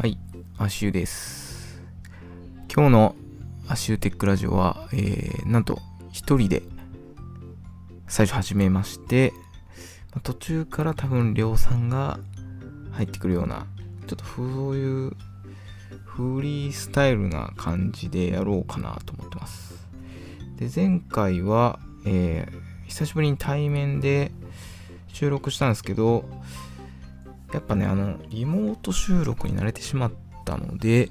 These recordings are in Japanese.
はい、アシュです。今日のアシュテックラジオは、えー、なんと一人で最初始めまして、途中から多分りょうさんが入ってくるような、ちょっとそういうフリースタイルな感じでやろうかなと思ってます。で、前回は、えー、久しぶりに対面で収録したんですけど、やっぱね、あの、リモート収録に慣れてしまったので、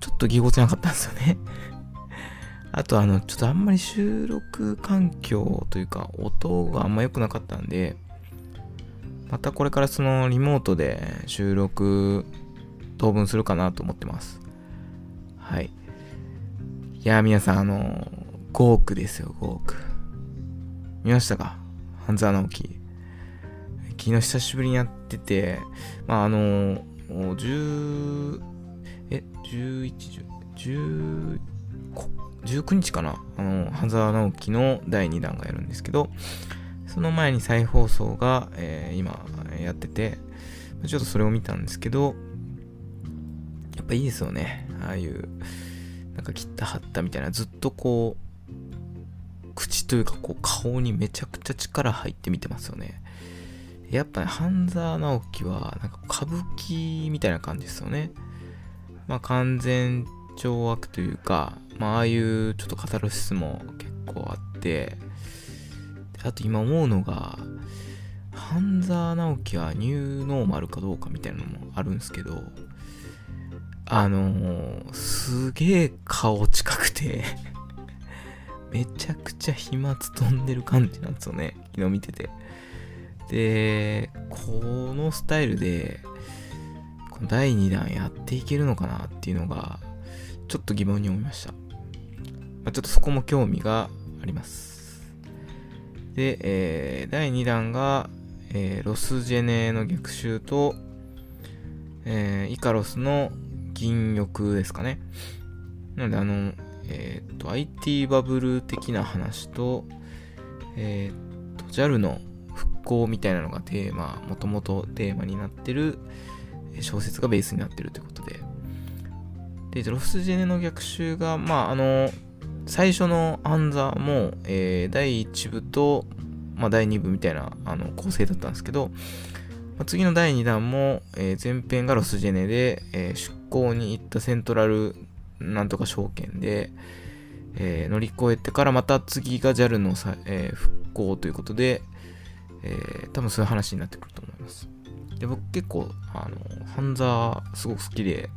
ちょっとぎこちなかったんですよね あと、あの、ちょっとあんまり収録環境というか、音があんま良くなかったんで、またこれからそのリモートで収録当分するかなと思ってます。はい。いや、皆さん、あの、5億ですよ、5億。見ましたか？半沢直樹。昨日久しぶりにやってて、まあ、あの、10、え、11、10、19日かな？あの、半沢直樹の第2弾がやるんですけど、その前に再放送が、えー、今やってて、ちょっとそれを見たんですけど、やっぱいいですよね。ああいう、なんか切った貼ったみたいな、ずっとこう、口というかこう顔にめちゃくちゃ力入って見てますよね。やっぱね、半沢直樹は、なんか歌舞伎みたいな感じですよね。まあ、完全懲悪というか、まあ、ああいうちょっとカタルシスも結構あって、あと今思うのが、半沢直樹はニューノーマルかどうかみたいなのもあるんですけど、あのー、すげえ顔近くて めちゃくちゃ飛沫飛んでる感じなんですよね。昨日見てて。で、このスタイルで、この第2弾やっていけるのかなっていうのが、ちょっと疑問に思いました。まあ、ちょっとそこも興味があります。で、えー、第2弾が、えー、ロスジェネの逆襲と、えー、イカロスの銀翼ですかね。なので、あの、えっ、と、IT バブル的な話と、えっ、と、JAL の考みたいなのがテーマ、もともとテーマになってる小説がベースになってるということで。で、ロスジェネの逆襲が、まあ、あの、最初のアンザも、えー、第1部と、まあ、第2部みたいなあの構成だったんですけど、まあ、次の第2弾も、えー、前編がロスジェネで、えー、出港に行ったセントラルなんとか証券で、えー、乗り越えてからまた次が JAL のさ、えー、復興ということで、えー、多分そういう話になってくると思います。で、僕結構、あの、半沢すごく好きで、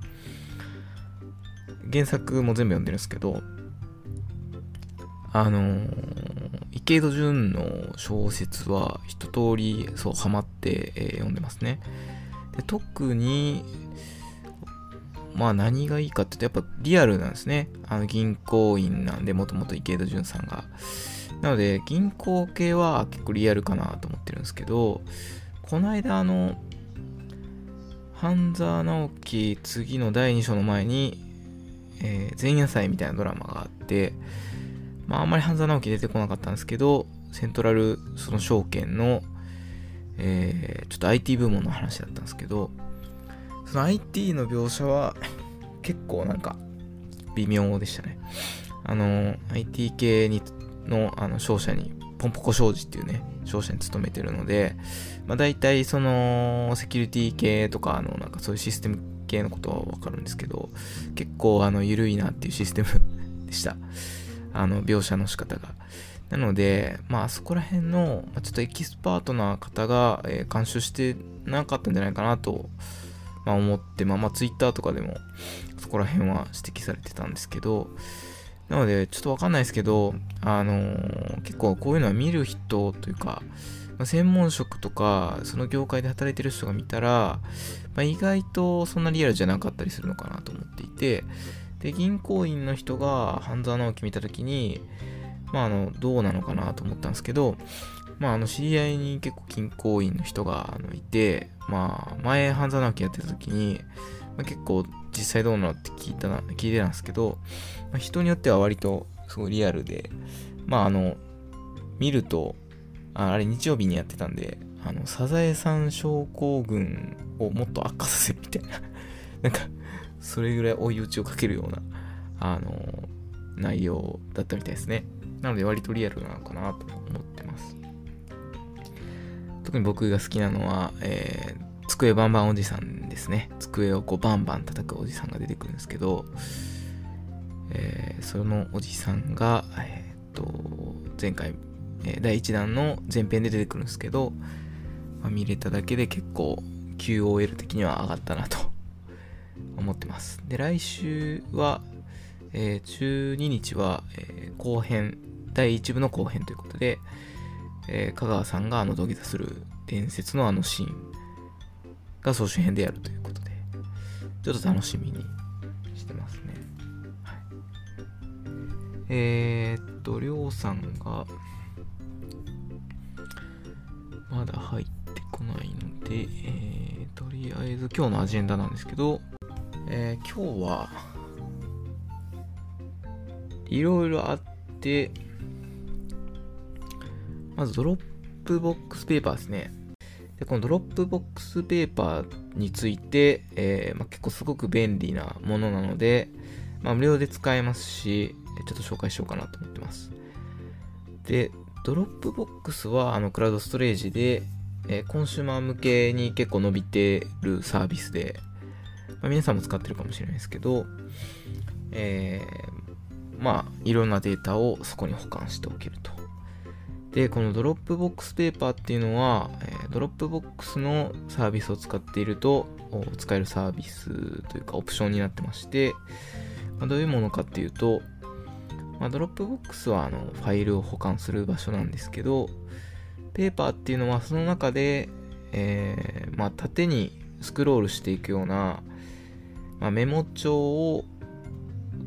原作も全部読んでるんですけど、あのー、池井戸潤の小説は一通りそうハマって、えー、読んでますね。で特に、まあ何がいいかって言うとやっぱリアルなんですね。あの銀行員なんでもともと池井戸潤さんが。なので、銀行系は結構リアルかなと思ってるんですけど、この間、あの、半沢直樹次の第2章の前に、えー、前夜祭みたいなドラマがあって、まああんまり半沢直樹出てこなかったんですけど、セントラルその証券の、えー、ちょっと IT 部門の話だったんですけど、その IT の描写は結構なんか微妙でしたね。あの、IT 系にのあの商社に、ポンポコ商事っていうね、商社に勤めてるので、まあ大体そのセキュリティ系とか、あのなんかそういうシステム系のことはわかるんですけど、結構あの緩いなっていうシステム でした。あの描写の仕方が。なので、まあそこら辺の、ちょっとエキスパートな方が、監修してなかったんじゃないかなと、まあ、思って、まあまあツイッターとかでもそこら辺は指摘されてたんですけど、なので、ちょっとわかんないですけど、あのー、結構こういうのは見る人というか、まあ、専門職とか、その業界で働いてる人が見たら、まあ、意外とそんなリアルじゃなかったりするのかなと思っていて、で、銀行員の人が半沢直樹見たときに、まあ、あの、どうなのかなと思ったんですけど、まあ、あの、知り合いに結構銀行員の人があのいて、まあ、前半沢直樹やってた時に、まあ、結構実際どうなのって聞いたな、聞いてたんですけど、まあ、人によっては割とすごいリアルで、まああの、見ると、あれ日曜日にやってたんで、あの、サザエさん症候群をもっと悪化させるみたいな なんか、それぐらい追い打ちをかけるような、あの、内容だったみたいですね。なので割とリアルなのかなと思ってます。特に僕が好きなのは、えー、机バンバンおじさんですね。机をこうバンバン叩くおじさんが出てくるんですけど、えー、そのおじさんが、えー、っと、前回、え、第1弾の前編で出てくるんですけど、まあ、見れただけで結構 QOL 的には上がったなと 思ってます。で、来週は、えー、12日は、えー、後編、第1部の後編ということで、えー、香川さんがあの土下座する伝説のあのシーンが総集編でやるということで、ちょっと楽しみにしてますね。はい、えー、っと、りょうさんが、まだ入ってこないので、えー、とりあえず今日のアジェンダなんですけど、えー、今日はいろいろあって、まずドロップボックスペーパーですね。で、このドロップボックスペーパーについて、えー、まあ、結構すごく便利なものなので、まあ、無料で使えますし、ちょっと紹介しようかなと思ってます。で、ドロップボックスはあのクラウドストレージで、えー、コンシューマー向けに結構伸びてるサービスで、まあ、皆さんも使ってるかもしれないですけど、えー、まあ、いろんなデータをそこに保管しておけると。で、このドロップボックスペーパーっていうのは、え、ドロップボックスのサービスを使っていると使えるサービスというかオプションになってまして、まあ、どういうものかっていうと、まあ、ドロップボックスはあのファイルを保管する場所なんですけど、ペーパーっていうのはその中で、えー、まあ、縦にスクロールしていくような、まあ、メモ帳を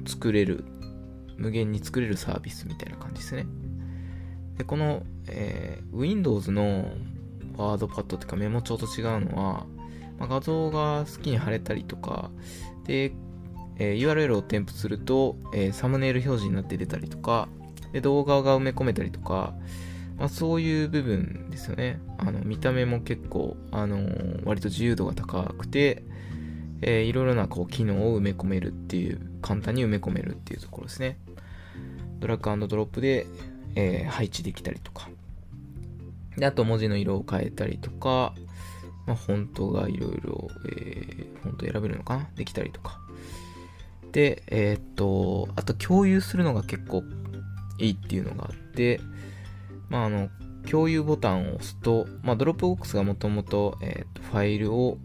作れる、無限に作れるサービスみたいな感じですね。で、この、えー、Windows のワードパッドっていうかメモ帳と違うのは、まあ、画像が好きに貼れたりとか、で、えー、URL を添付すると、えー、サムネイル表示になって出たりとか、で動画が埋め込めたりとか、まあ、そういう部分ですよね。あの見た目も結構、あのー、割と自由度が高くて、えー、いろいろなこう機能を埋め込めるっていう、簡単に埋め込めるっていうところですね。ドラッグドロップで、えー、配置できたりとか。で、あと文字の色を変えたりとか、まあ、フォントがいろいろ、えー、フォント選べるのかな？できたりとか。で、えー、っと、あと共有するのが結構いいっていうのがあって、まあ、あの、共有ボタンを押すと、まあ、ドロップボックスがもともと、えー、とファイルを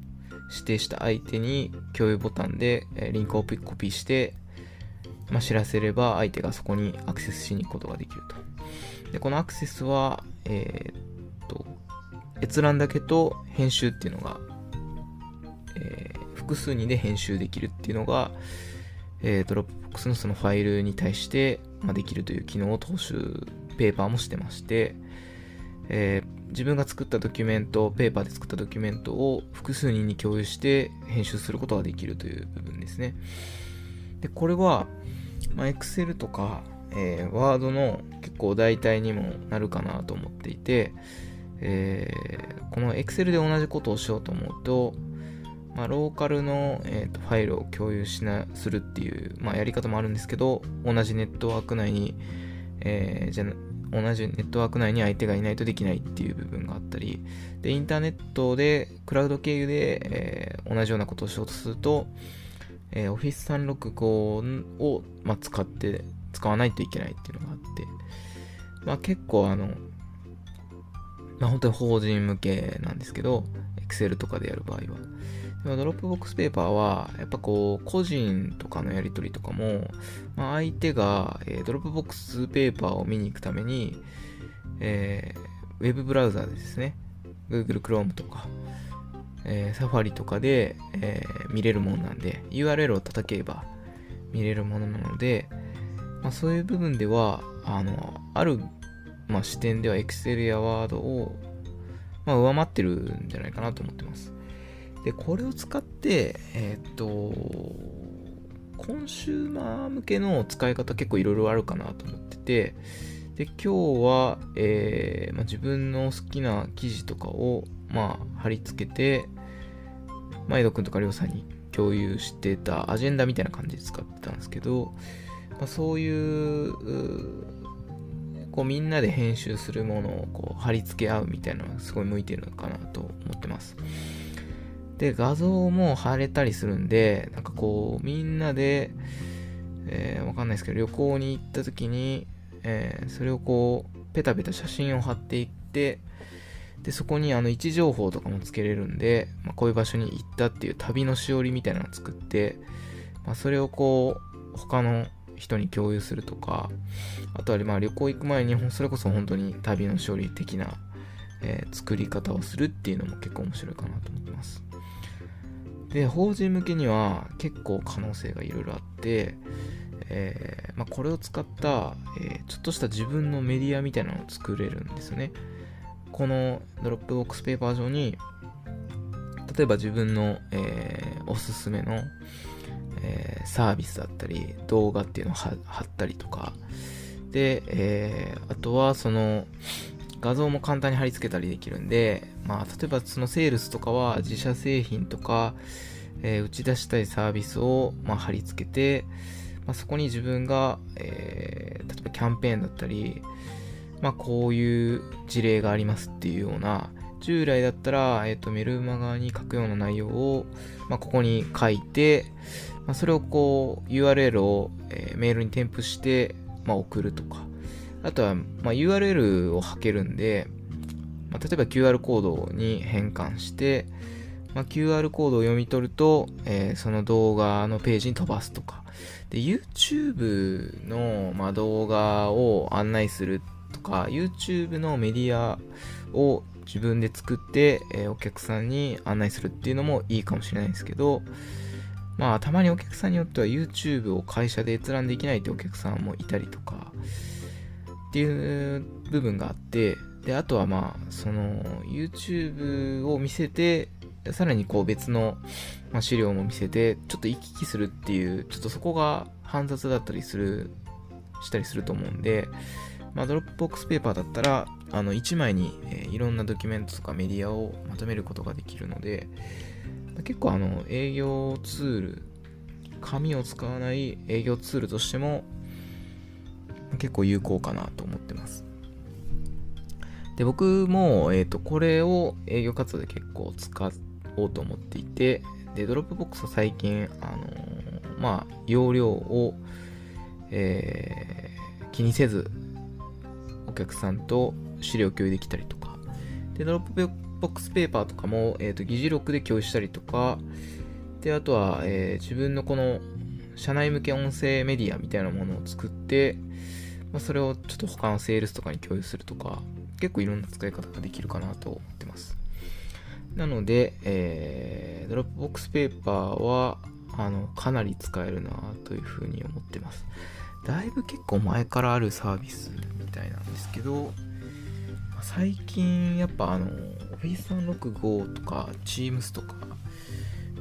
指定した相手に共有ボタンで、リンクをコピーして、まあ、知らせれば相手がそこにアクセスしに行くことができると。で、このアクセスは、えー、っと、閲覧だけと編集っていうのが、えー、複数人で編集できるっていうのが、えー、ドロップボックスのそのファイルに対して、まあ、できるという機能を踏襲、ペーパーもしてまして、えー、自分が作ったドキュメント、ペーパーで作ったドキュメントを複数人に共有して編集することができるという部分ですね。で、これは、まあ、Excel とか、えー、Word の構代替にもなるかなと思っていて、えー、この Excel で同じことをしようと思うと、まあ、ローカルの、えーと、ファイルを共有しなするっていう、まあ、やり方もあるんですけど、同じネットワーク内に、えー、じゃ同じネットワーク内に相手がいないとできないっていう部分があったり、で、インターネットで、クラウド経由で、えー、同じようなことをしようとすると、えー、Office 365を、まあ、使って、使わないといけないっていうのがあって、まあ、結構あの、まあ、本当に法人向けなんですけど、Excel とかでやる場合は。ドロップボックスペーパーは、やっぱこう、個人とかのやり取りとかも、まあ、相手が、えー、ドロップボックスペーパーを見に行くために、えー、ウェブブラウザーですね、Google Chrome とか、えー、Safari とかで、えー、見れるものなんで、URL を叩けば見れるものなので、まあ、そういう部分では、あの、ある、まあ、視点では Excel や Word を、まあ、上回ってるんじゃないかなと思ってます。で、これを使って、えー、っと、コンシューマー向けの使い方結構いろいろあるかなと思ってて、で、今日は、えーまあ、自分の好きな記事とかを、まあ、貼り付けて、まあ、江戸くんとかりょうさんに共有してたアジェンダみたいな感じで使ってたんですけど、まあ、そういうこうみんなで編集するものをこう貼り付け合うみたいなのがすごい向いてるのかなと思ってます。で、画像も貼れたりするんで、なんかこうみんなで、えー、わかんないですけど、旅行に行った時に、えー、それをこう、ペタペタ写真を貼っていって、で、そこにあの位置情報とかもつけれるんで、まあ、こういう場所に行ったっていう旅のしおりみたいなのを作って、まあ、それをこう、他の人に共有するとか、あとはまあ旅行行く前に、それこそ本当に旅の処理的な、えー、作り方をするっていうのも結構面白いかなと思ってます。で、法人向けには結構可能性がいろいろあって、えー、まあ、これを使った、えー、ちょっとした自分のメディアみたいなのを作れるんですよね。このドロップボックスペーパー上に、例えば自分の、え、おすすめの、えー、サービスだったり、動画っていうのを貼ったりとか、で、えー、あとはその画像も簡単に貼り付けたりできるんで、まあ、例えばそのセールスとかは自社製品とか、えー、打ち出したいサービスを、まあ、貼り付けて、まあ、そこに自分が、えー、例えばキャンペーンだったり、まあ、こういう事例がありますっていうような、従来だったら、え、ー、と、メルマガに書くような内容を、まあ、ここに書いて、まあ、それをこう、URL を、え、メールに添付して、まあ、送るとか。あとは、ま、URL を吐けるんで、ま、例えば QR コードに変換して、ま、QR コードを読み取ると、えー、その動画のページに飛ばすとか。で、YouTube の、ま、動画を案内するとか、YouTube のメディアを自分で作って、えー、お客さんに案内するっていうのもいいかもしれないですけど、まあ、たまにお客さんによっては YouTube を会社で閲覧できないってお客さんもいたりとか、っていう部分があって、で、あとはまあ、その、YouTube を見せて、さらにこう別の、まあ、資料も見せて、ちょっと行き来するっていう、ちょっとそこが煩雑だったりする、したりすると思うんで、まあ、ドロップボックスペーパーだったら、あの、1枚に、えー、いろんなドキュメントとかメディアをまとめることができるので、結構あの、営業ツール、紙を使わない営業ツールとしても、結構有効かなと思ってます。で、僕も、えっ、ー、と、これを営業活動で結構使おうと思っていて、で、 Dropbox は最近、あのー、まあ、容量を、えー、気にせず、お客さんと資料共有できたりとか、で、ドロップボッックスペーパーとかも、えっ、ー、と、議事録で共有したりとか、で、あとは、えー、自分のこの、社内向け音声メディアみたいなものを作って、まあ、それをちょっと他のセールスとかに共有するとか、結構いろんな使い方ができるかなと思ってます。なので、えー、 Dropbox Paper は、あの、かなり使えるなというふうに思ってます。だいぶ結構前からあるサービスみたいなんですけど、最近やっぱあの、Office365 とか Teams とか、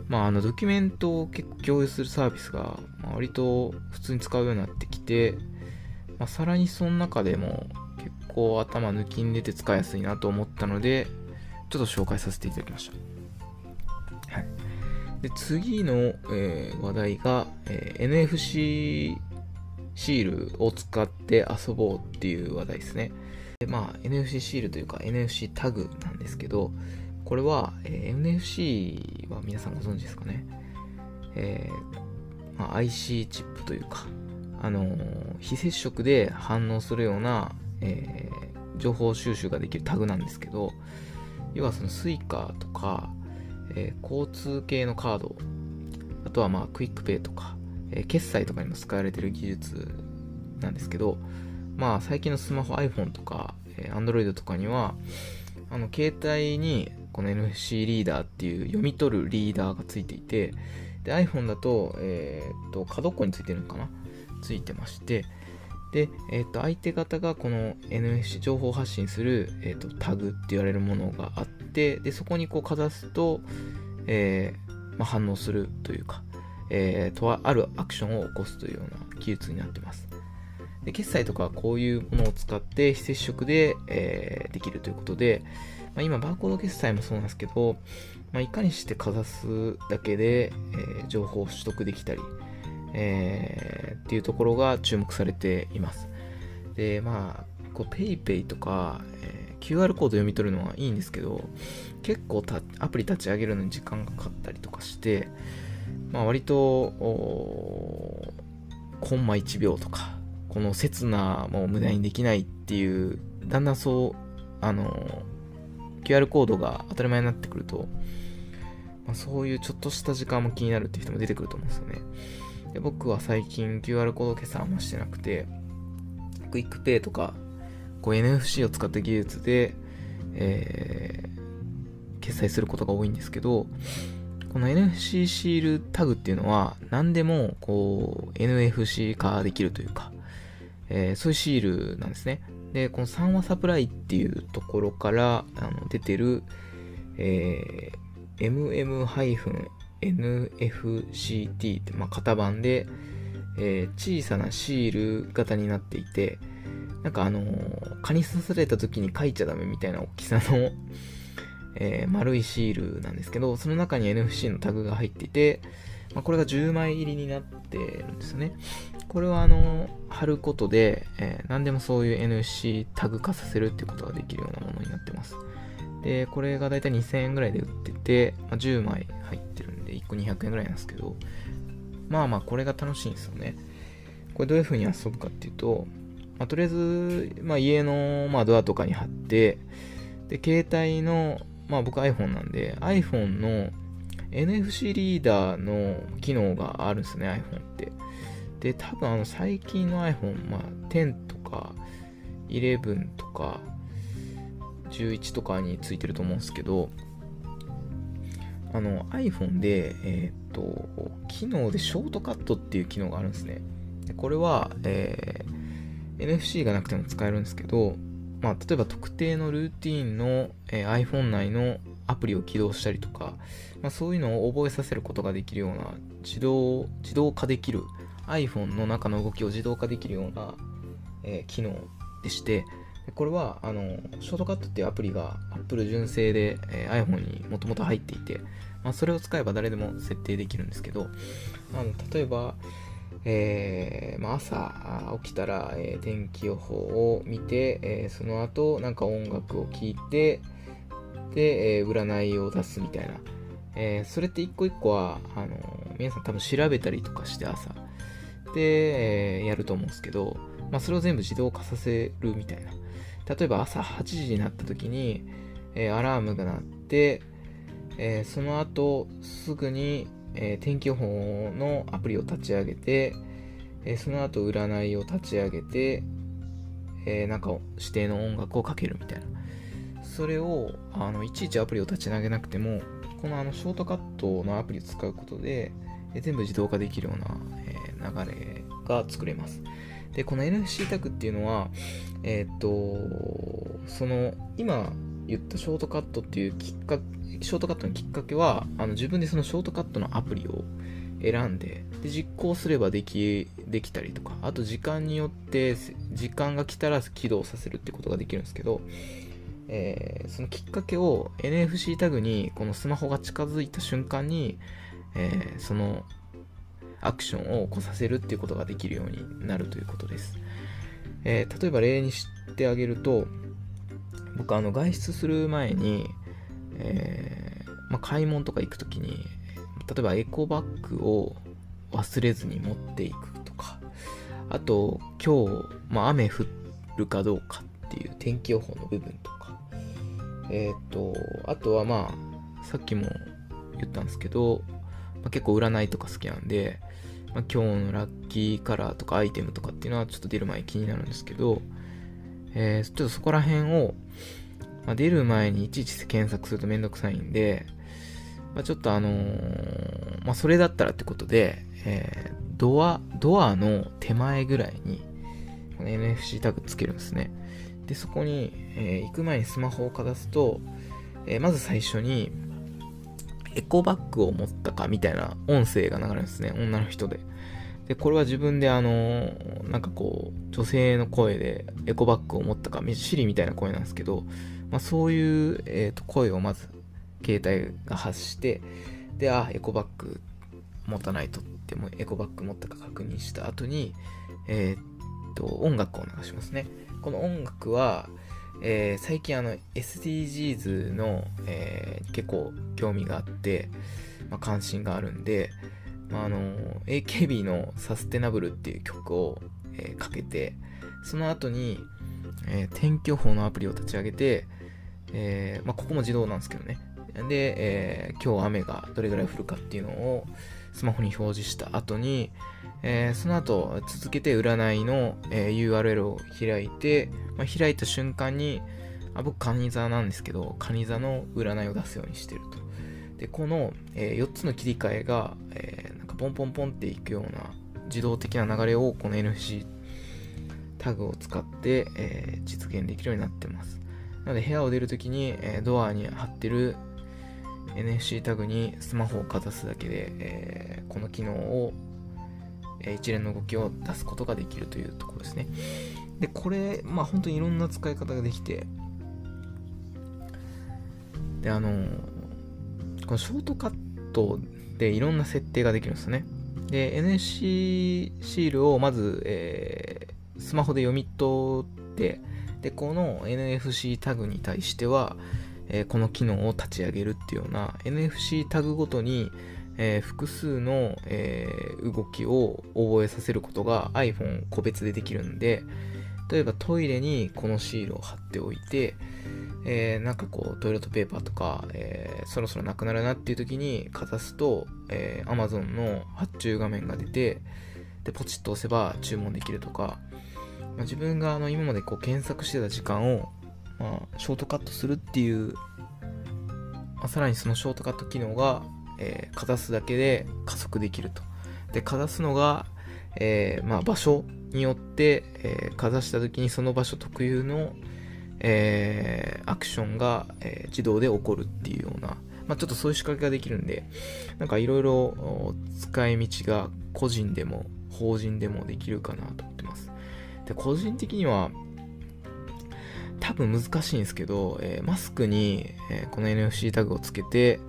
まああのドキュメントを結構共有するサービスが、まあ、割と普通に使うようになってきて、まあ、さらにその中でもこう頭抜きに出て使いやすいなと思ったので、ちょっと紹介させていただきました。はい。で、次の、えー、話題が、えー、NFC シールを使って遊ぼうっていう話題ですね。でまあ、NFC シールというか NFC タグなんですけど、これは、えー、NFC は皆さんご存知ですかね。えーまあ、IC チップというか、あのー、非接触で反応するような、えー、情報収集ができるタグなんですけど、要はその Suica とか、え、交通系のカード、あとはまあ QUICPay とか、え、決済とかにも使われてる技術なんですけど、まあ最近のスマホ iPhone とか、えー、Android とかには、あの携帯にこの NFC リーダーっていう読み取るリーダーがついていて、で iPhone だと、えー、っと、角っこについてるのかな？ついてまして、で、えっ、と、相手方がこの NFC 情報発信する、えっ、と、タグって言われるものがあって、で、そこにこうかざすと、えー、まあ、反応するというか、えー、とあるアクションを起こすというような技術になってます。で決済とかこういうものを使って非接触で、えー、できるということで、まあ、今、バーコード決済もそうなんですけど、まあ、いかにしてかざすだけで、えー、情報を取得できたり、えー、っていうところが注目されています。で、まあ、こう PayPay とか、えー、QR コード読み取るのはいいんですけど、結構たアプリ立ち上げるのに時間がかかったりとかして、まあ、割と、コンマ1秒とか、この刹那も無駄にできないっていう、だんだんそう、あの、QR コードが当たり前になってくると、まあ、そういうちょっとした時間も気になるっていう人も出てくると思うんですよね。で僕は最近 QR コード決済あんましてなくて、 QUICPay とか、こう NFC を使った技術で、えー、決済することが多いんですけど、この NFC シールタグっていうのは何でもこう NFC 化できるというか、えー、そういうシールなんですね。で、この3話サプライっていうところからあの出てる、えー、MM-NFC t って、まあ、型番で、えー、小さなシール型になっていて、なんかあのー、蚊に刺された時に書いちゃダメみたいな大きさの えー、丸いシールなんですけど、その中に NFC のタグが入っていて、まあ、これが10枚入りになってるんですよね。これはあの、貼ることで、えー、何でもそういう NFC タグ化させるってことができるようなものになってます。で、これがだいたい2000円ぐらいで売ってて、まあ、10枚入ってるんで、1個200円ぐらいなんですけど、まあまあこれが楽しいんですよね。これどういう風に遊ぶかっていうと、まあ、とりあえず、まあ、家の、まあ、ドアとかに貼って、で、携帯の、まあ僕 iPhone なんで、iPhone の NFC リーダーの機能があるんですね、iPhone って。で、多分あの最近の iPhone、まあ10とか11とか11とかについてると思うんですけど、あの iPhone で、えっ、と、機能でショートカットっていう機能があるんですね。でこれは、えー、NFC がなくても使えるんですけど、まあ、例えば特定のルーティンの、えー、iPhone 内のアプリを起動したりとか、まあ、そういうのを覚えさせることができるような自動、自動化できる iPhone の中の動きを自動化できるような、えー、機能でして、これはあのショートカットっていうアプリが Apple 純正で、えー、iPhone にもともと入っていて、まあ、それを使えば誰でも設定できるんですけど、あの例えば、えー、まあ、朝起きたら、えー、天気予報を見て、えー、その後なんか音楽を聴いてで、え占いを出すみたいな、えそれって一個一個はあの皆さん多分調べたりとかして朝。で、えやると思うんですけど、まあ、それを全部自動化させるみたいな例えば朝8時になった時に、えアラームが鳴って、えその後すぐにえー、天気予報のアプリを立ち上げて、えー、その後占いを立ち上げて、えー、なんか指定の音楽をかけるみたいな。それをあのいちいちアプリを立ち上げなくても、このあのショートカットのアプリを使うことで、え全部自動化できるような、え流れが作れます。で、この NFC タグっていうのは、えっと、その、今言ったショートカットっていうきっかけショートカットのきっかけは、あの自分でそのショートカットのアプリを選んで、で実行すればでき、できたりとか、あと時間によって、時間が来たら起動させるってことができるんですけど、えー、そのきっかけを NFC タグにこのスマホが近づいた瞬間に、えー、そのアクションを起こさせるっていうことができるようになるということです。えー、例えば例にしてあげると、僕あの外出する前に、えー、まあ、買い物とか行くときに、例えばエコバッグを忘れずに持っていくとか、あと、今日、まあ、雨降るかどうかっていう天気予報の部分とか、えっ、ー、と、あとはまあ、さっきも言ったんですけど、まあ、結構占いとか好きなんで、まあ、今日のラッキーカラーとかアイテムとかっていうのはちょっと出る前気になるんですけど、えー、ちょっとそこら辺を、まあ、出る前にいちいち検索するとめんどくさいんで、まあ、ちょっとあのー、まあ、それだったらってことで、えー、ドア、ドアの手前ぐらいに、この NFC タグつけるんですね。で、そこに、えー、行く前にスマホをかざすと、え、まず最初に、エコバッグを持ったかみたいな音声が流れるんですね。女の人で。で、これは自分であの、なんかこう、女性の声でエコバッグを持ったか、シリみたいな声なんですけど、まあ、そういう、えー、と声をまず携帯が発してであエコバッグ持たないとってもエコバッグ持ったか確認した後にえー、っと音楽を流しますねこの音楽は、えー、最近あの SDGs の、えー、結構興味があって、まあ、関心があるんで、まあ、あの AKB のサステナブルっていう曲を、えかけてその後に、え天気予報のアプリを立ち上げて、え、まあ、ここも自動なんですけどね。で、え、今日雨がどれぐらい降るかっていうのをスマホに表示した後に、えー、その後続けて占いの、えー URL を開いて、まあ、開いた瞬間にあ僕、カニ座なんですけど、カニ座の占いを出すようにしてると。で、この、え4つの切り替えが、えなんかポンポンポンっていくような自動的な流れをこの NFC タグを使って、え実現できるようになってます。なので部屋を出るときに、えドアに貼ってる NFC タグにスマホをかざすだけで、えー、この機能を、えー、一連の動きを出すことができるというところですね。で、これ、まあ本当にいろんな使い方ができて、で、あの、このショートカットでいろんな設定ができるんですよね。で、NSC シールをまず、えー、スマホで読み取って、で、この NFC タグに対しては、え、この機能を立ち上げるっていうような NFC タグごとに、え、複数の、え、動きを覚えさせることが iPhone 個別でできるんで例えばトイレにこのシールを貼っておいて、えー、なんかこうトイレットペーパーとか、えー、そろそろなくなるなっていう時にかざすと、えー、Amazon の発注画面が出てでポチッと押せば注文できるとかまあ、自分があの今までこう検索してた時間を、まあ、ショートカットするっていう、まあ、さらにそのショートカット機能が、えー、かざすだけで加速できると。で、かざすのが、えー、まあ、場所によって、えー、かざした時にその場所特有の、えー、アクションが、えー、自動で起こるっていうような、まあ、ちょっとそういう仕掛けができるんで、なんかいろいろ使い道が個人でも法人でもできるかなと思ってます。で、個人的には、多分難しいんですけど、えー、マスクに、えー、この NFC タグをつけて、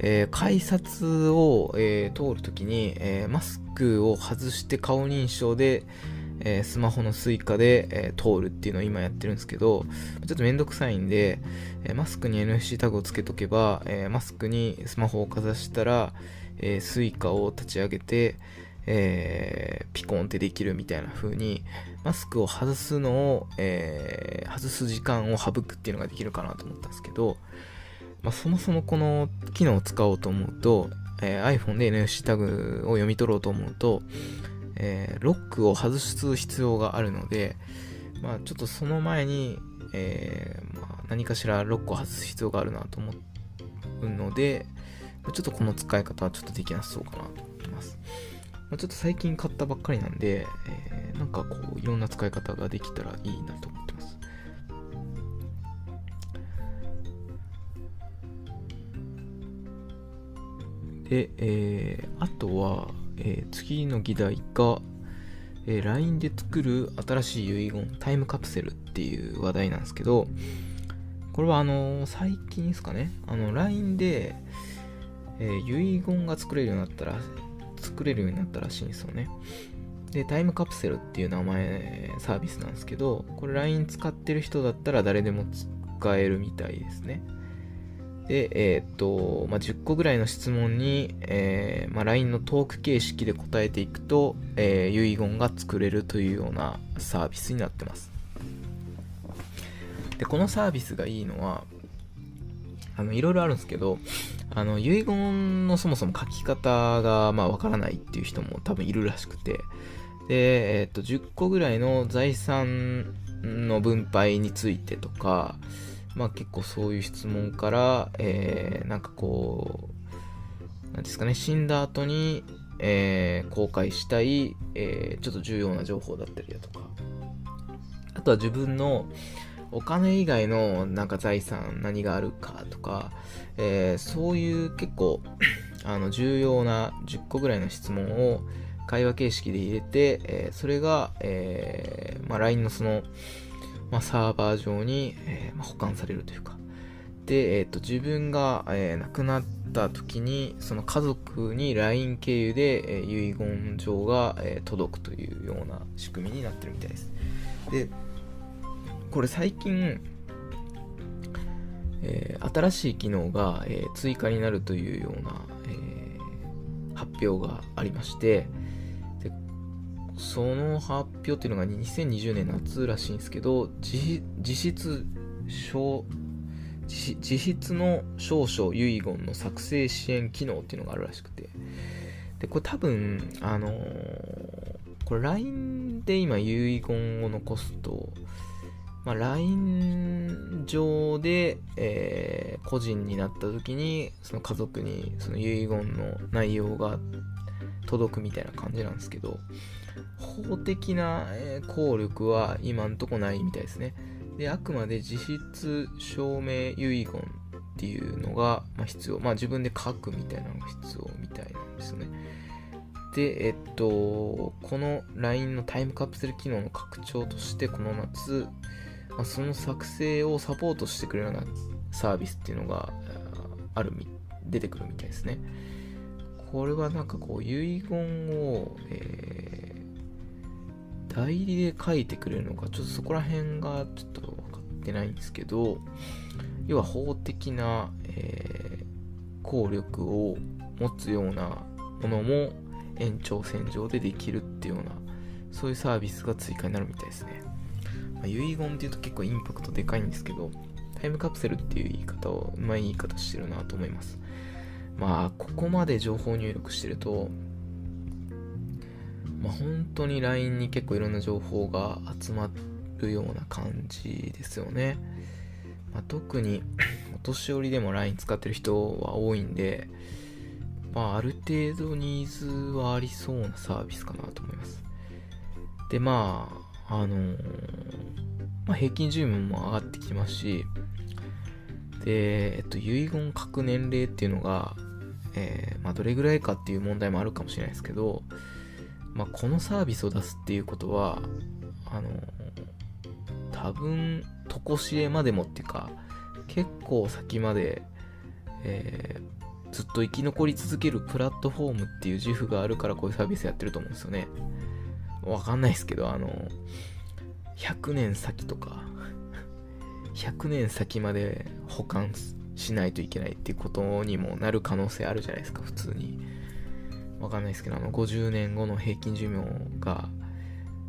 えー、改札を、え通るときに、えマスクを外して顔認証で、えスマホの Suica で、え通るっていうのを今やってるんですけど、ちょっとめんどくさいんで、えマスクに NFC タグをつけとけば、えマスクにスマホをかざしたら、え Suica を立ち上げて、えー、ピコンってできるみたいな風に、マスクを外すのを、えー、外す時間を省くっていうのができるかなと思ったんですけど、まあ、そもそもこの機能を使おうと思うと、えー、iPhone で NFC タグを読み取ろうと思うと、えー、ロックを外す必要があるので、まあ、ちょっとその前に、えー、まあ、何かしらロックを外す必要があるなと思うので、ちょっとこの使い方はちょっとできなさそうかなと思ってます。まあ、ちょっと最近買ったばっかりなんで、えー、なんかこういろんな使い方ができたらいいなと思ってます。で、えー、あとは、えー、次の議題が、えー、LINE で作る新しい遺言、タイムカプセルっていう話題なんですけど、これはあのー、最近ですかね、あの LINE で、えー、遺言が作れるようになったら作れるようになったらしいんですよね。で、タイムカプセルっていう名前、サービスなんですけど、これ LINE 使ってる人だったら誰でも使えるみたいですね。で、えー、っと、まあ、10個ぐらいの質問に、えー、まあ、LINE のトーク形式で答えていくと、えー、遺言が作れるというようなサービスになってます。で、このサービスがいいのは、あの、いろいろあるんですけど、あの、遺言のそもそも書き方が、まあ、わからないっていう人も多分いるらしくて、で、えっと、10個ぐらいの財産の分配についてとか、まあ結構そういう質問から、えー、なんかこう、なんですかね、死んだ後に、えー、公開したい、えー、ちょっと重要な情報だったりだとか、あとは自分の、お金以外のなんか財産何があるかとか、えー、そういう結構 あの重要な10個ぐらいの質問を会話形式で入れて、えー、それが、えーまあ、LINE のそのまあ、サーバー上に、えー、まあ、保管されるというか。で、え、ー、と、自分が、え亡くなった時に、その家族に LINE 経由で、え遺言状が、え届くというような仕組みになってるみたいです。で、これ最近、えー、新しい機能が、えー、追加になるというような、えー、発表がありましてでその発表っていうのが2020年夏らしいんですけど実質小自筆の証書遺言の作成支援機能っていうのがあるらしくて。でこれ多分あのー、これ LINE で今遺言を残すとまあ、LINE 上で、えー、個人になった時にその家族にその遺言の内容が届くみたいな感じなんですけど法的な効力は今んとこないみたいですね。であくまで自筆証明遺言っていうのが、必要まあ自分で書くみたいなのが必要みたいなんですよね。でえっとこの LINE のタイムカプセル機能の拡張としてこの夏まあ、その作成をサポートしてくれるようなサービスっていうのがある出てくるみたいですね。これはなんかこう遺言を、えー、代理で書いてくれるのか、ちょっとそこら辺がちょっと分かってないんですけど、要は法的な、えー、効力を持つようなものも延長線上でできるっていうような、そういうサービスが追加になるみたいですね。まあ、遺言っていうと結構インパクトでかいんですけど、タイムカプセルっていう言い方を、うまい言い方してるなと思います。まあ、ここまで情報入力してると、まあ、本当に LINE に結構いろんな情報が集まるような感じですよね。まあ、特にお年寄りでも LINE 使ってる人は多いんで、まあ、ある程度ニーズはありそうなサービスかなと思います。で、まあ、あのー、まあ、平均寿命も上がってきますし、で、えっと、遺言書く年齢っていうのが、えー、まあ、どれぐらいかっていう問題もあるかもしれないですけど、まあ、このサービスを出すっていうことは、あのー、多分、とこしえまでもっていうか、結構先まで、えー、ずっと生き残り続けるプラットフォームっていう自負があるからこういうサービスやってると思うんですよね。わかんないですけど、あの、100年先とか、100年先まで保管しないといけないっていうことにもなる可能性あるじゃないですか、普通に。わかんないですけど、あの、50年後の平均寿命が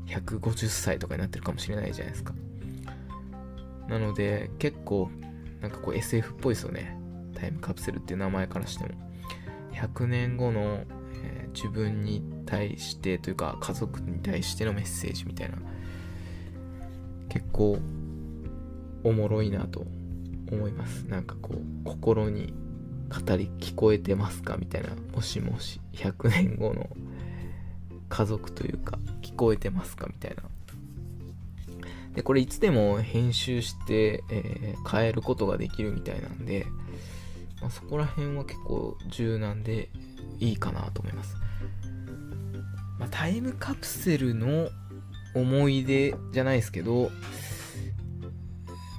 150歳とかになってるかもしれないじゃないですか。なので、結構、なんかこう SF っぽいですよね。タイムカプセルっていう名前からしても。100年後の、えー、自分に対してというか家族に対してのメッセージみたいな結構おもろいなと思います。なんかこう心に語り聞こえてますかみたいな。もしもし100年後の家族というか聞こえてますかみたいな。でこれいつでも編集して、えー、変えることができるみたいなんで、まあ、そこら辺は結構柔軟でいいかなと思います。まあ、タイムカプセルの思い出じゃないですけど、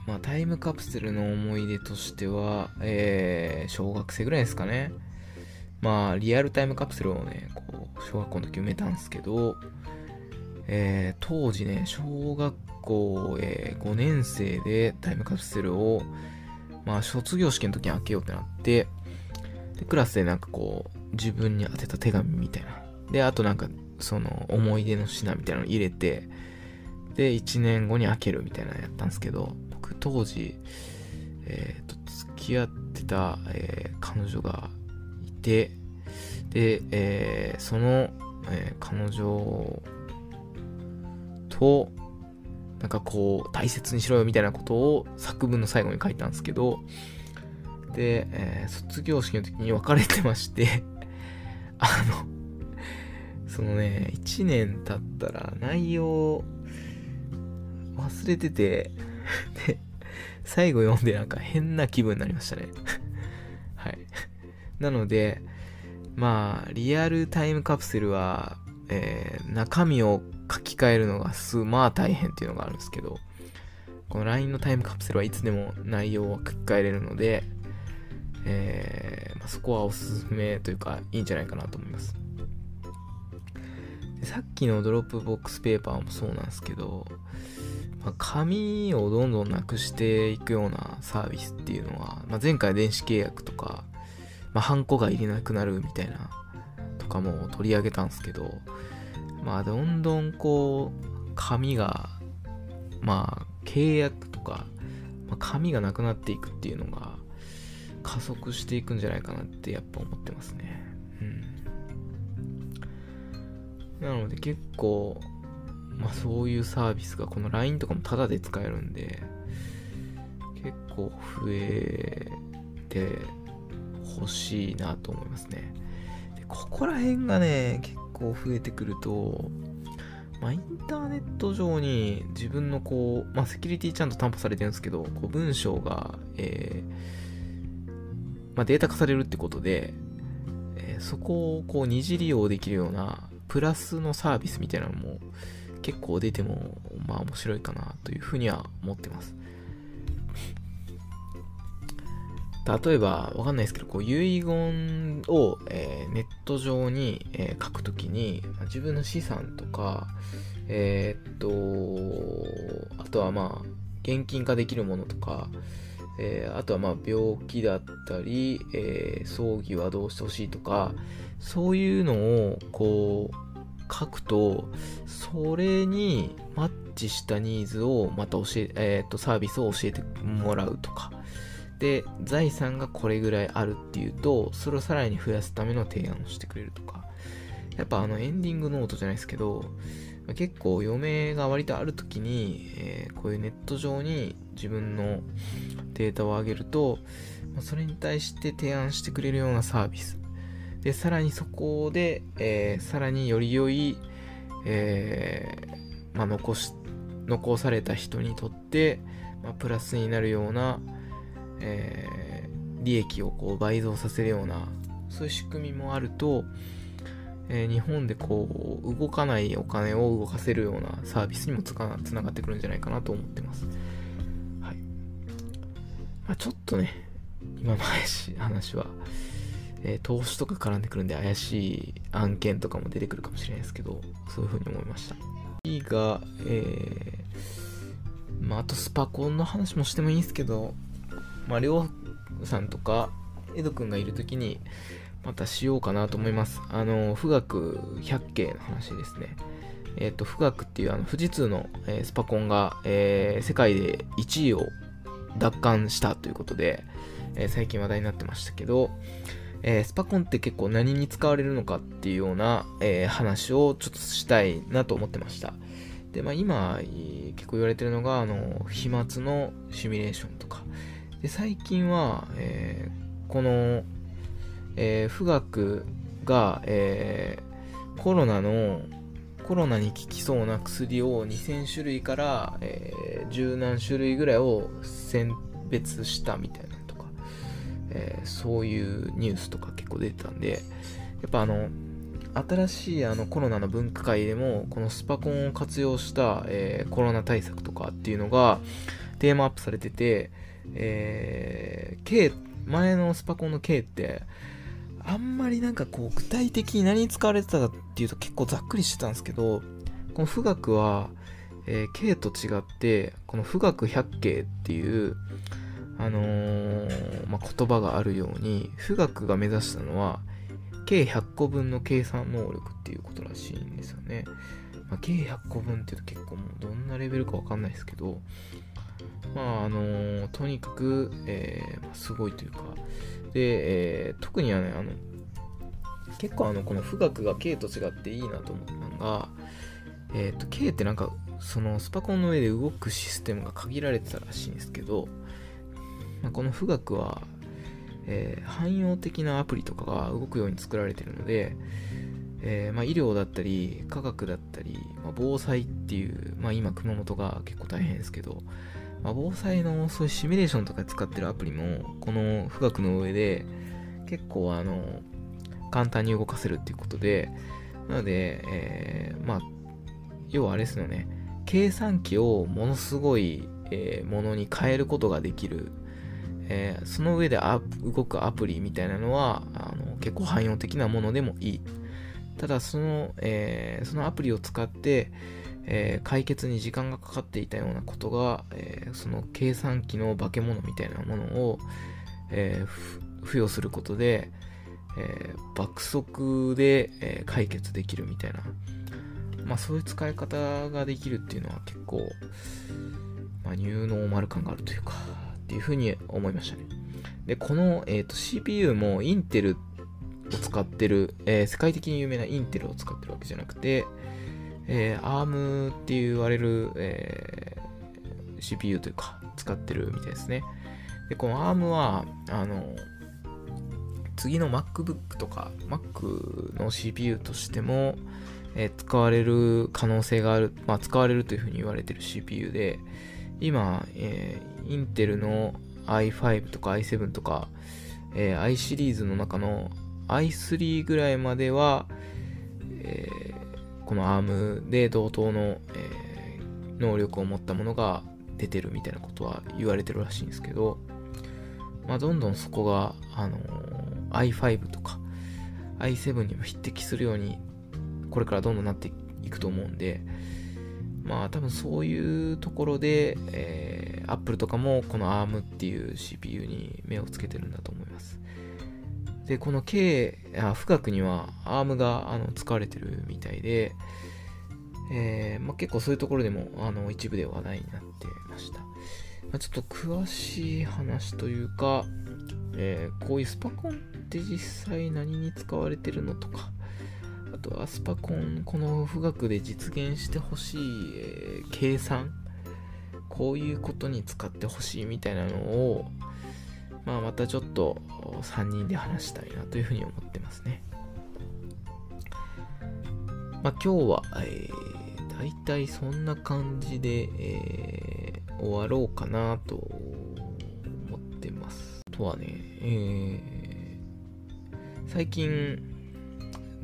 まあ、タイムカプセルの思い出としては、えー、小学生ぐらいですかね。まあ、リアルタイムカプセルをね、こう、小学校の時埋めたんですけど、えー、当時ね、小学校、えー、5年生でタイムカプセルを、まあ、卒業式の時に開けようってなって、で、クラスでなんかこう、自分に宛てた手紙みたいな。で、あとなんかその思い出の品みたいなの入れて、で、1年後に開けるみたいなのやったんですけど、僕当時、えっ、ー、と、付き合ってた、えー、彼女がいて、で、えー、その、え彼女と、なんかこう、大切にしろよみたいなことを作文の最後に書いたんですけど、で、え卒業式の時に別れてまして あの、そのね、1年経ったら内容忘れてて で、最後読んでなんか変な気分になりましたね はい。なので、まあ、リアルタイムカプセルは、えー、中身を書き換えるのがす、まあ大変っていうのがあるんですけど、この LINE のタイムカプセルはいつでも内容は書き換えれるので、えー、まあ、そこはおすすめというかいいんじゃないかなと思いますさっきの Dropbox Paper もそうなんですけど、まあ、紙をどんどんなくしていくようなサービスっていうのは、まあ、前回電子契約とか、まあ、ハンコが入れなくなるみたいなとかも取り上げたんですけどまあどんどんこう紙がまあ契約とか、まあ、紙がなくなっていくっていうのが加速していくんじゃないかなってやっぱ思ってますね。うん。なので結構、まあそういうサービスがこの LINE とかもタダで使えるんで、結構増えてほしいなと思いますね。でここら辺がね、結構増えてくると、まあ、インターネット上に自分のこう、まあ、セキュリティちゃんと担保されてるんですけど、こう文章が、えー、まあ、データ化されるってことで、えー、そこをこう二次利用できるようなプラスのサービスみたいなのも結構出ても、まあ面白いかなというふうには思ってます。例えば、わかんないですけど、こう遺言を、えー、ネット上に、えー、書くときに、自分の資産とか、えー、っと、あとはまあ、現金化できるものとか、えあとはまあ、病気だったり、え葬儀はどうしてほしいとか、そういうのを、こう、書くと、それにマッチしたニーズをまた教え、えっと、サービスを教えてもらうとか、で財産がこれぐらいあるっていうとそれをさらに増やすための提案をしてくれるとか。やっぱあのエンディングノートじゃないですけど結構余命が割とある時に、えー、こういうネット上に自分のデータを上げるとそれに対して提案してくれるようなサービス。でさらにそこで、えー、さらにより良い、えー、まあ、残し残された人にとって、まあ、プラスになるようなえー、利益をこう倍増させるようなそういう仕組みもあると、え、日本でこう動かないお金を動かせるようなサービスにもつかつながってくるんじゃないかなと思ってます。はいまあ、ちょっとね今の怪し話は、えー、投資とか絡んでくるんで怪しい案件とかも出てくるかもしれないですけどそういうふうに思いました。次が、えーまあ、あとスパコンの話もしてもいいんですけど、まあ、りょうさんとか、エドくんがいるときに、またしようかなと思います。あの、富岳百景の話ですね。えっ、ー、と、富岳っていうあの富士通の、えー、スパコンが、えー、世界で1位を奪還したということで、え最近話題になってましたけど、えスパコンって結構何に使われるのかっていうような、え話をちょっとしたいなと思ってました。で、まあ今、結構言われてるのが、あの、飛沫のシミュレーションとか、で最近は、えー、この、えー、富岳が、えー、コロナのコロナに効きそうな薬を2000種類から、えー、十何種類ぐらいを選別したみたいな、えー、そういうニュースとか結構出てたんでやっぱあの新しいあのコロナの分科会でもこのスパコンを活用した、えー、コロナ対策とかっていうのがテーマアップされててえー、K、前のスパコンの K って、あんまりなんかこう、具体的に何に使われてたかっていうと結構ざっくりしてたんですけど、この富岳は、えー、K と違って、この富岳百景っていう、あのー、まあ、言葉があるように、富岳が目指したのは、計100個分の計算能力っていうことらしいんですよね。まあ、計100個分っていうと結構もうどんなレベルかわかんないですけど、まああのとにかく、えー、すごいというか、で、えー、特にはね、あの、結構あの、この富岳が K と違っていいなと思ったのが、えっ、と、K ってなんか、そのスパコンの上で動くシステムが限られてたらしいんですけど、ま、この富岳は、えー、汎用的なアプリとかが動くように作られてるので、えー、まあ、医療だったり科学だったり、まあ、防災っていう、まあ、今熊本が結構大変ですけど、まあ、防災のそういうシミュレーションとか使ってるアプリも、この富岳の上で、結構あの、簡単に動かせるっていうことで、なので、えー、まあ、要はあれですよね、計算機をものすごい、えー、ものに変えることができる、えー、その上で動くアプリみたいなのはあの結構汎用的なものでもいい。ただその、えー、そのアプリを使って、えー、解決に時間がかかっていたようなことが、え、その計算機の化け物みたいなものを、え付与することで、え爆速で、え解決できるみたいな、まあ、そういう使い方ができるっていうのは結構、まあ、ニューノーマル感があるというか。っていうふうに思いましたねでこの、えーと CPU もインテルを使ってる、えー、世界的に有名なインテルを使ってるわけじゃなくて、えー、ARM って言われる、えー、CPU というか使ってるみたいですね。で、この ARM は、あの、次の MacBook とか Mac の CPU としても、えー、使われる可能性がある、まあ、使われるというふうに言われてる CPU で、今、えー、インテルの i5 とか i7 とか、えー、i シリーズの中の i3 ぐらいまでは、えー、この ARM で同等の、えー、能力を持ったものが出てるみたいなことは言われてるらしいんですけど、まあ、どんどんそこが、あのー、i5 とか i7 にも匹敵するようにこれからどんどんなっていくと思うんで、まあ多分そういうところで、えー、Apple とかもこの ARM っていう CPU に目をつけてるんだと思います。で、この K、あ富岳には ARM があの使われてるみたいで、えーまあ、結構そういうところでもあの一部で話題になってました。まあ、ちょっと詳しい話というか、えー、こういうスパコンって実際何に使われてるのとか、あとはスパコン、この富岳で実現してほしい、えー、計算、こういうことに使ってほしいみたいなのを、まあ、またちょっと3人で話したいなというふうに思ってますね。まあ、今日は、えー、大体そんな感じで、えー、終わろうかなと思ってます。とはね、えー、最近、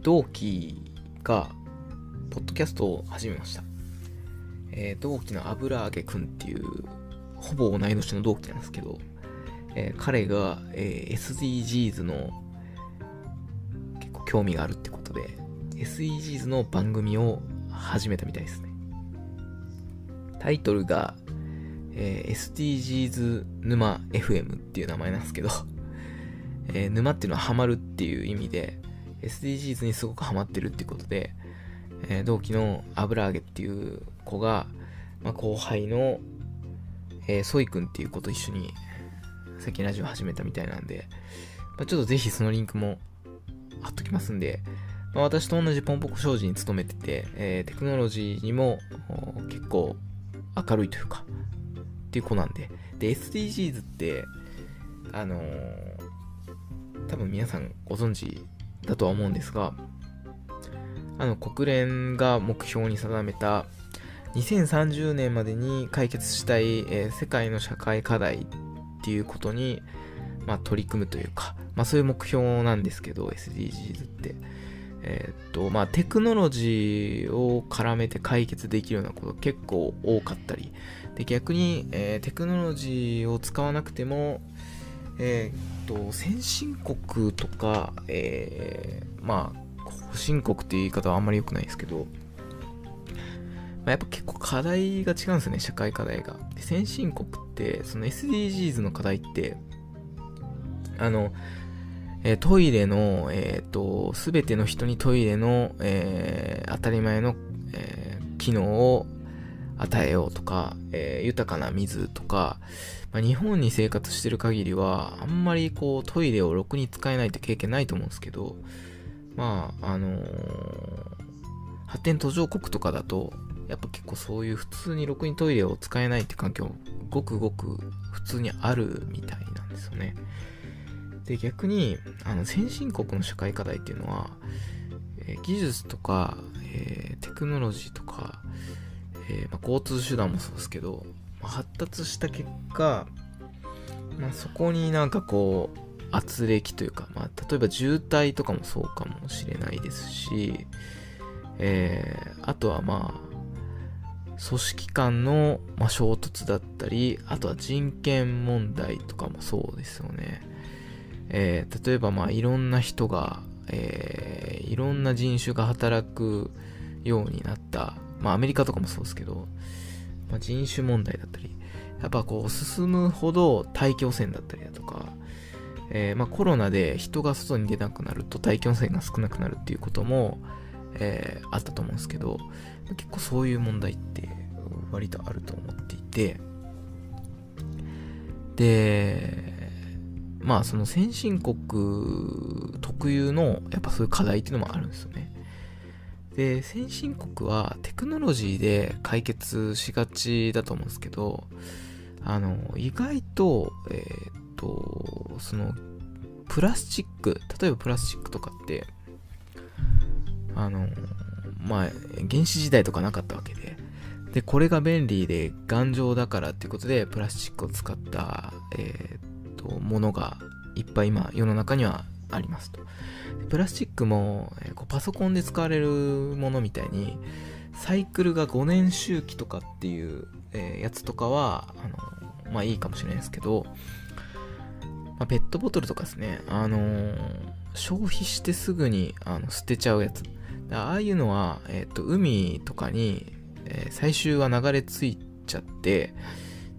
同期が、ポッドキャストを始めました。えー、同期の油揚げくんっていう、ほぼ同い年の同期なんですけど、えー、彼が、えー、SDGs の結構興味があるってことで、SDGs の番組を始めたみたいですね。タイトルが、えー、SDGs 沼 FM っていう名前なんですけど えー、沼っていうのはハマるっていう意味で、SDGs にすごくハマってるってことで、えー、同期の油揚げっていう子が、まあ、後輩の、えー、ソイ君っていう子と一緒に最近ラジオ始めたみたいなんで、まあ、ちょっとぜひそのリンクも貼っときますんで、まあ、私と同じポンポコ商事に勤めてて、えー、テクノロジーにも結構明るいというか、っていう子なんで。で、SDGs って、あのー、多分皆さんご存知だとは思うんですが、あの、国連が目標に定めた2030年までに解決したい、えー、世界の社会課題っていうことに、まあ、取り組むというか、まあ、そういう目標なんですけど、SDGs って。え、っと、まあ、テクノロジーを絡めて解決できるようなこと結構多かったり、で、逆に、えー、テクノロジーを使わなくても、えー、っと、先進国とか、え、まあ、後進国っていう言い方はあんまり良くないですけど、まあ、やっぱ結構課題が違うんですよね、社会課題が。先進国って、その SDGs の課題って、あの、え、トイレの、えっ、ー、と、すべての人にトイレの、えー、当たり前の、え機能を与えようとか、え豊かな水とか、まあ、日本に生活してる限りは、あんまりこうトイレをろくに使えないって経験ないと思うんですけど、まあ、あの発展途上国とかだと、やっぱ結構そういう普通にろくにトイレを使えないって環境、ごくごく普通にあるみたいなんですよね。で、逆に、あの、先進国の社会課題っていうのは、えー、技術とか、えー、テクノロジーとか、えー、まあ、交通手段もそうですけど、まあ、発達した結果、まあ、そこになんかこう、圧力というか、まあ、例えば渋滞とかもそうかもしれないですし、えー、あとはまあ、組織間の、まあ、衝突だったり、あとは人権問題とかもそうですよね。えー、例えば、まあ、いろんな人が、えー、いろんな人種が働くようになった、まあ、アメリカとかもそうですけど、まあ、人種問題だったり、やっぱこう、進むほど大気汚染だったりだとか、えー、まあ、コロナで人が外に出なくなると大気汚染が少なくなるっていうことも、えー、あったと思うんですけど、結構そういう問題って割とあると思っていて、で、まあその先進国特有のやっぱそういう課題っていうのもあるんですよね。で、先進国はテクノロジーで解決しがちだと思うんですけど、あの、意外と、えー、っと、その、プラスチック、例えばプラスチックとかって、あの、まあ、原始時代とかなかったわけで、で、これが便利で頑丈だからっていうことで、プラスチックを使った、えー、っと、ものがいっぱい今、世の中にはありますと。プラスチックも、えー、こうパソコンで使われるものみたいに、サイクルが5年周期とかっていう、えー、やつとかは、あの、まあいいかもしれないですけど、まあ、ペットボトルとかですね、あのー、消費してすぐにあの捨てちゃうやつ。ああいうのは、えっ、ー、と、海とかに、えー、最終は流れ着いちゃって、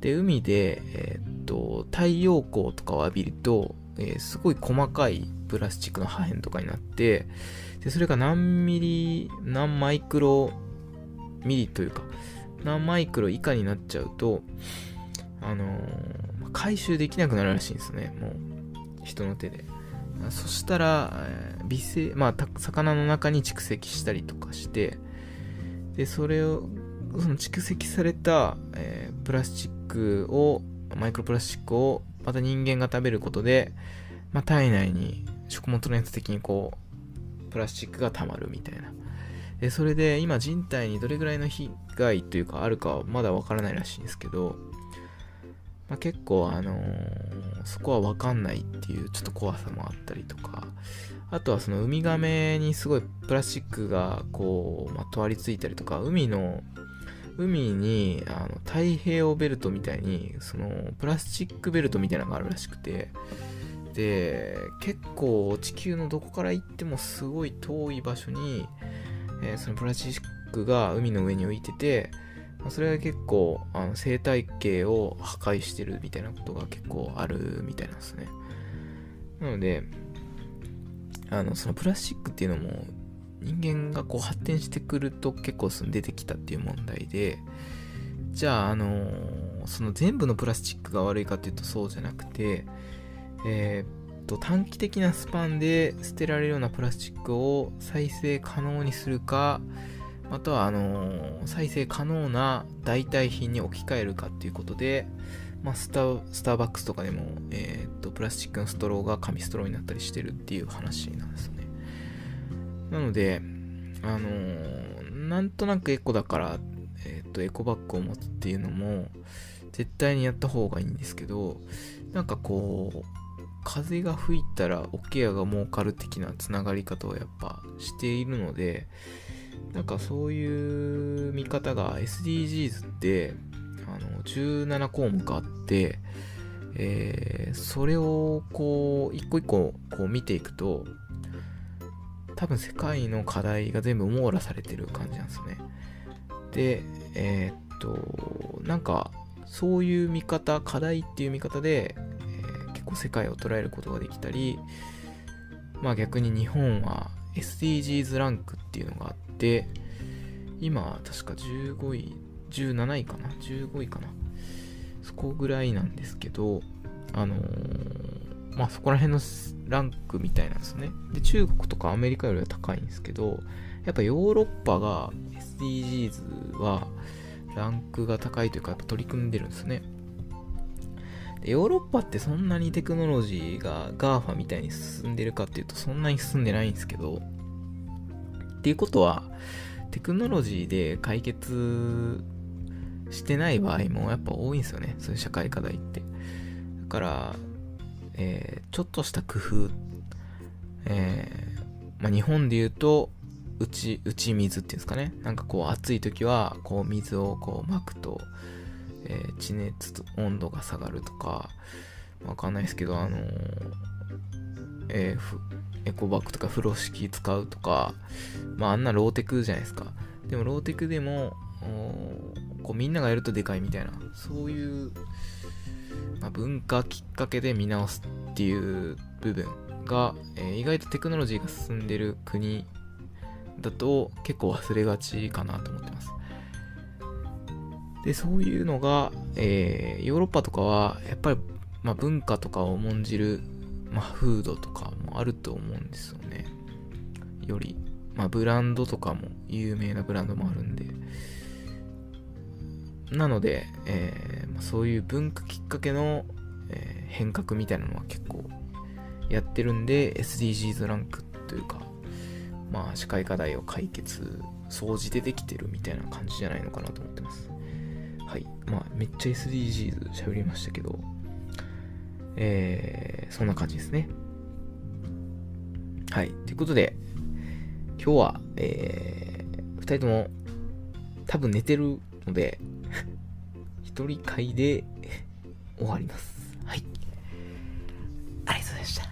で、海で、えっ、と、太陽光とかを浴びると、えすごい細かいプラスチックの破片とかになって、で、それが何ミリ、何マイクロミリというか、何マイクロ以下になっちゃうと、あのー、回収できなくなるらしいんですね、もう、人の手で。そしたら、微生、まあ、魚の中に蓄積したりとかして、で、それを、その蓄積された、えー、プラスチックを、マイクロプラスチックを、また人間が食べることで、まあ、体内に食物連鎖的にこう、プラスチックが溜まるみたいな。で、それで今人体にどれぐらいの被害というかあるかはまだわからないらしいんですけど、まあ、結構あのー、そこはわかんないっていうちょっと怖さもあったりとか、あとはそのウミガメにすごいプラスチックがこう、まとわりついたりとか、海の、海にあの太平洋ベルトみたいに、そのプラスチックベルトみたいなのがあるらしくて、で、結構地球のどこから行ってもすごい遠い場所に、えー、そのプラスチックが海の上に浮いてて、それが結構あの生態系を破壊してるみたいなことが結構あるみたいなんですね。なので、あの、そのプラスチックっていうのも人間がこう発展してくると結構その出てきたっていう問題で、じゃあ、あのその全部のプラスチックが悪いかっていうとそうじゃなくて、えー、っと、短期的なスパンで捨てられるようなプラスチックを再生可能にするか、または、あの再生可能な代替品に置き換えるかっていうことで、まあ、スタスターバックスとかでも、えー、っと、プラスチックのストローが紙ストローになったりしてるっていう話なんですよね。なので、あのー、なんとなくエコだから、え、っと、エコバッグを持つっていうのも、絶対にやった方がいいんですけど、なんかこう、風が吹いたらおケアが儲かる的なつながり方をやっぱしているので、なんかそういう見方が SDGs ってあの17項目あって、えー、それをこう一個一個こう見ていくと多分世界の課題が全部網羅されてる感じなんですね。で、えー、っと、なんかそういう見方、課題っていう見方で、えー、結構世界を捉えることができたり、まあ逆に日本は SDGs ランクっていうのがあって、今、確か15位、17位かな ?15 位かな？そこぐらいなんですけど、あのー、まあそこら辺のランクみたいなんですね。で、中国とかアメリカよりは高いんですけど、やっぱヨーロッパが SDGs はランクが高いというか、やっぱ取り組んでるんですね。でヨーロッパってそんなにテクノロジーが GAFA みたいに進んでるかっていうとそんなに進んでないんですけど、っていうことは、テクノロジーで解決してない場合もやっぱ多いんですよね。そういう社会課題って。だから、えー、ちょっとした工夫、えー、まあ、日本で言うと、打ち打ち水っていうんですかねなんかこう暑い時はこう水をこうまくと、えー、地熱と温度が下がるとかわかんないですけどあの、えー、エコバッグとか風呂敷使うとかまああんなローテクじゃないですかでもローテクでもこうみんながやるとでかいみたいなそういう、まあ、文化きっかけで見直すっていう部分が、えー、意外とテクノロジーが進んでる国だと結構忘れがちかなと思ってます。で、そういうのが、えー、ヨーロッパとかは、やっぱり、まあ、文化とかを重んじる、まあ、風土とかあると思うんですよね。より、まあ、ブランドとかも有名なブランドもあるんで。なので、えー、そういう文化きっかけの、えー、変革みたいなのは結構やってるんで SDGs ランクというかまあ社会課題を解決総じてできてるみたいな感じじゃないのかなと思ってますはいまあめっちゃ SDGs 喋りましたけどえー、そんな感じですねはい。ということで今日はえー、2人とも多分寝てるので 一人会で 終わります。はい。ありがとうございました。